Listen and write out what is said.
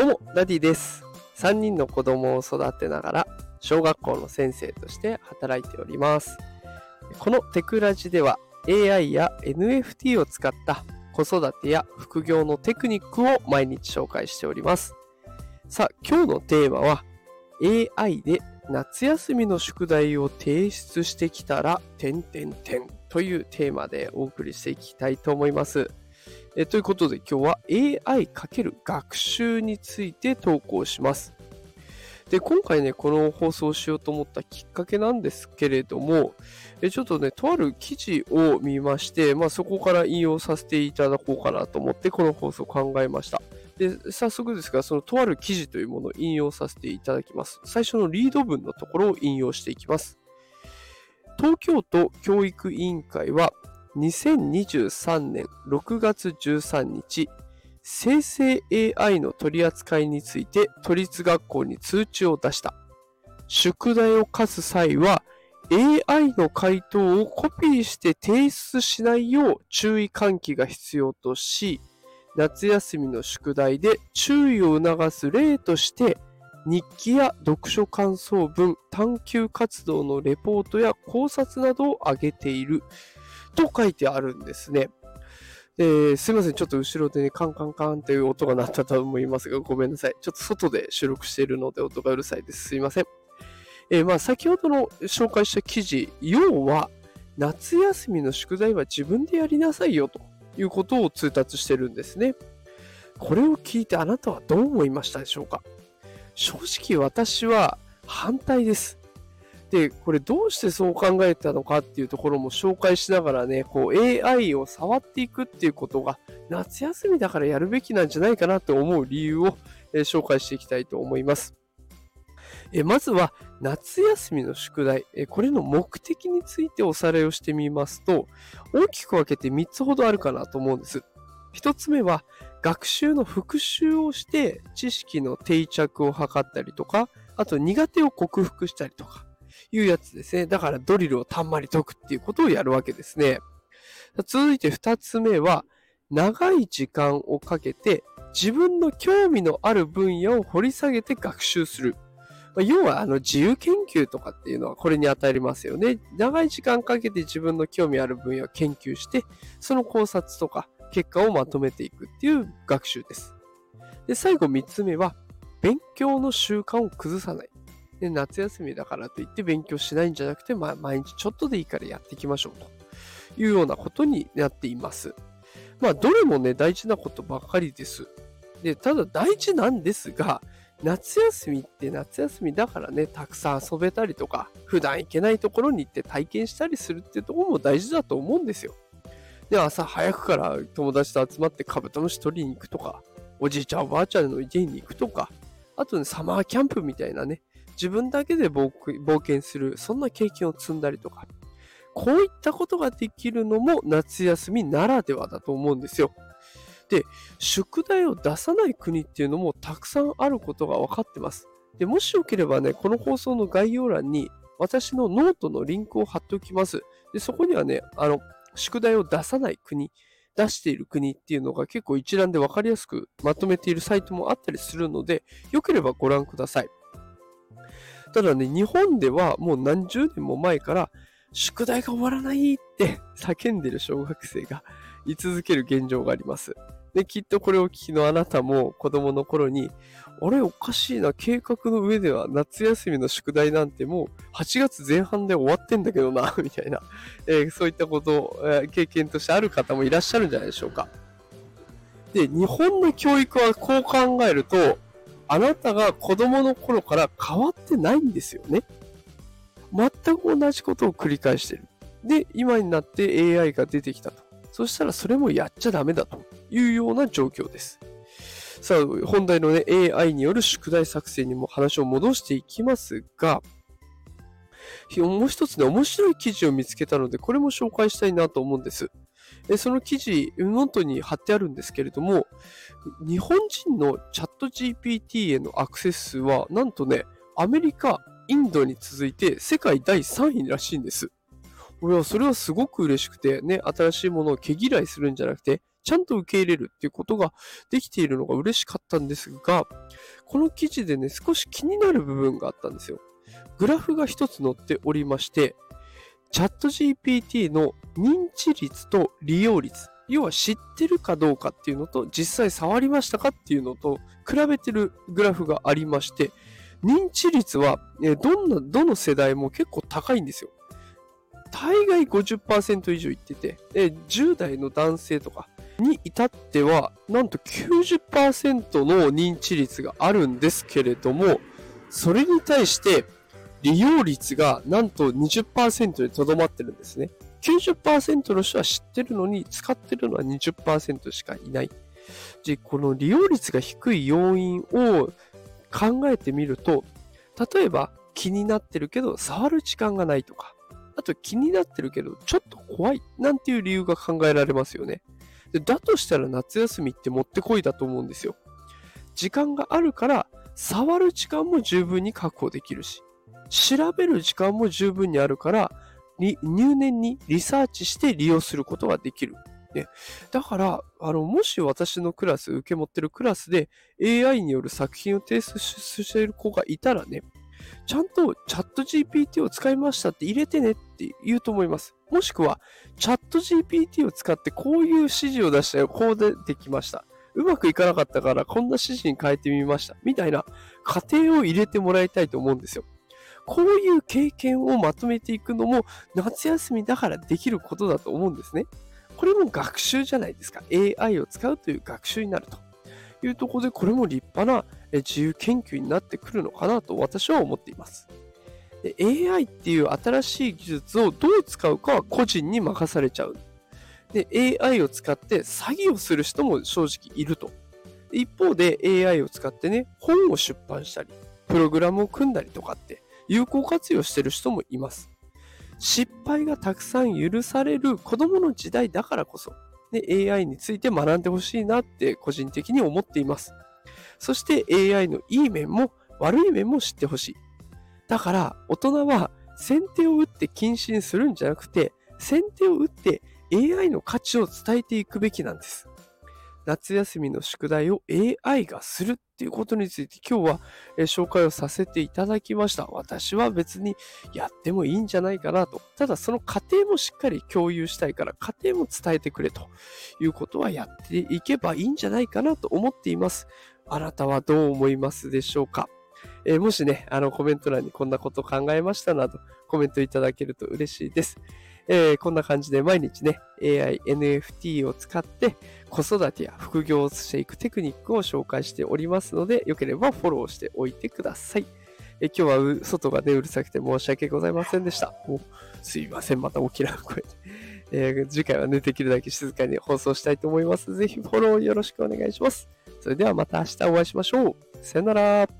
どうも、ダディです。3人の子供を育てながら、小学校の先生として働いております。このテクラジでは、AI や NFT を使った子育てや副業のテクニックを毎日紹介しております。さあ、今日のテーマは、AI で夏休みの宿題を提出してきたら、点々点というテーマでお送りしていきたいと思います。えということで今日は AI× 学習について投稿します。で、今回ね、この放送をしようと思ったきっかけなんですけれども、えちょっとね、とある記事を見まして、まあそこから引用させていただこうかなと思って、この放送を考えました。で、早速ですが、そのとある記事というものを引用させていただきます。最初のリード文のところを引用していきます。東京都教育委員会は、2023年6月13日、生成 AI の取り扱いについて都立学校に通知を出した。宿題を課す際は AI の回答をコピーして提出しないよう注意喚起が必要とし、夏休みの宿題で注意を促す例として、日記や読書感想文、探究活動のレポートや考察などを挙げている。と書いてあるんですね。えすいません。ちょっと後ろでね、カンカンカンという音が鳴ったと思いますが、ごめんなさい。ちょっと外で収録しているので音がうるさいです。すいません。えー、まあ、先ほどの紹介した記事、要は、夏休みの宿題は自分でやりなさいよということを通達してるんですね。これを聞いてあなたはどう思いましたでしょうか？正直私は反対です。で、これどうしてそう考えたのかっていうところも紹介しながらね、こう AI を触っていくっていうことが夏休みだからやるべきなんじゃないかなと思う理由を、え紹介していきたいと思います。えまずは夏休みの宿題、えこれの目的についておさらいをしてみますと、大きく分けて3つほどあるかなと思うんです。1つ目は学習の復習をして知識の定着を図ったりとか、あと苦手を克服したりとか、いうやつですね。だからドリルをたんまり解くっていうことをやるわけですね。続いて二つ目は、長い時間をかけて自分の興味のある分野を掘り下げて学習する。要はあの自由研究とかっていうのはこれに与えますよね。長い時間かけて自分の興味ある分野を研究して、その考察とか結果をまとめていくっていう学習です。で、最後三つ目は、勉強の習慣を崩さない。で夏休みだからといって勉強しないんじゃなくて、まあ、毎日ちょっとでいいからやっていきましょうというようなことになっています。まあ、どれもね、大事なことばかりです。で、ただ大事なんですが、夏休みって夏休みだからね、たくさん遊べたりとか、普段行けないところに行って体験したりするっていうところも大事だと思うんですよ。で、朝早くから友達と集まってカブトムシ取りに行くとか、おじいちゃんおばあちゃんの家に行くとか、あとね、サマーキャンプみたいなね、自分だけで冒険する、そんな経験を積んだりとか、こういったことができるのも夏休みならではだと思うんですよ。で、宿題を出さない国っていうのもたくさんあることが分かってます。で、もしよければね、この放送の概要欄に私のノートのリンクを貼っておきます。で、そこにはね、あの、宿題を出さない国、出している国っていうのが結構一覧で分かりやすくまとめているサイトもあったりするので、よければご覧ください。ただね、日本ではもう何十年も前から、宿題が終わらないって叫んでる小学生が居続ける現状があります。で、きっとこれを聞きのあなたも子供の頃に、あれおかしいな、計画の上では夏休みの宿題なんてもう8月前半で終わってんだけどな、みたいな、えー、そういったこと、えー、経験としてある方もいらっしゃるんじゃないでしょうか。で、日本の教育はこう考えると、あなたが子供の頃から変わってないんですよね。全く同じことを繰り返してる。で、今になって AI が出てきたと。そしたらそれもやっちゃダメだというような状況です。さあ、本題のね、AI による宿題作成にも話を戻していきますが、もう一つね、面白い記事を見つけたので、これも紹介したいなと思うんです。でその記事、ノートに貼ってあるんですけれども、日本人のチャット GPT へのアクセス数は、なんとね、アメリカ、インドに続いて世界第3位らしいんです。俺はそれはすごく嬉しくて、ね、新しいものを毛嫌いするんじゃなくて、ちゃんと受け入れるっていうことができているのが嬉しかったんですが、この記事でね、少し気になる部分があったんですよ。グラフが一つ載っておりまして、チャット GPT の認知率と利用率、要は知ってるかどうかっていうのと、実際触りましたかっていうのと、比べてるグラフがありまして、認知率は、どんな、どの世代も結構高いんですよ。大概50%以上いってて、10代の男性とかに至っては、なんと90%の認知率があるんですけれども、それに対して、利用率がなんと20%にとどまってるんですね。90%の人は知ってるのに使ってるのは20%しかいない。で、この利用率が低い要因を考えてみると、例えば気になってるけど触る時間がないとか、あと気になってるけどちょっと怖いなんていう理由が考えられますよね。でだとしたら夏休みってもってこいだと思うんですよ。時間があるから触る時間も十分に確保できるし、調べる時間も十分にあるから、入念にリサーチして利用することができる。ね、だから、あの、もし私のクラス、受け持ってるクラスで AI による作品を提出している子がいたらね、ちゃんとチャット GPT を使いましたって入れてねって言うと思います。もしくは、チャット GPT を使ってこういう指示を出したよ、こうでできました。うまくいかなかったからこんな指示に変えてみました。みたいな過程を入れてもらいたいと思うんですよ。こういう経験をまとめていくのも夏休みだからできることだと思うんですね。これも学習じゃないですか。AI を使うという学習になるというところで、これも立派な自由研究になってくるのかなと私は思っています。で AI っていう新しい技術をどう使うかは個人に任されちゃう。で、AI を使って詐欺をする人も正直いると。一方で AI を使ってね、本を出版したり、プログラムを組んだりとかって有効活用してる人もいます。失敗がたくさん許される子供の時代だからこそ、ね、AI について学んでほしいなって個人的に思っています。そして AI のいい面も悪い面も知ってほしい。だから大人は先手を打って禁止にするんじゃなくて、先手を打って AI の価値を伝えていくべきなんです。夏休みの宿題を AI がするっていうことについて今日は、え紹介をさせていただきました。私は別にやってもいいんじゃないかなと。ただその過程もしっかり共有したいから過程も伝えてくれということはやっていけばいいんじゃないかなと思っています。あなたはどう思いますでしょうか？えー、もしね、あのコメント欄にこんなこと考えましたなどコメントいただけると嬉しいです。えー、こんな感じで毎日ね、AI、NFT を使って子育てや副業をしていくテクニックを紹介しておりますので、よければフォローしておいてください。え今日は外がね、うるさくて申し訳ございませんでした。すいません、また大きな声で。えー、次回はね、できるだけ静かに放送したいと思います。ぜひフォローよろしくお願いします。それではまた明日お会いしましょう。さよなら。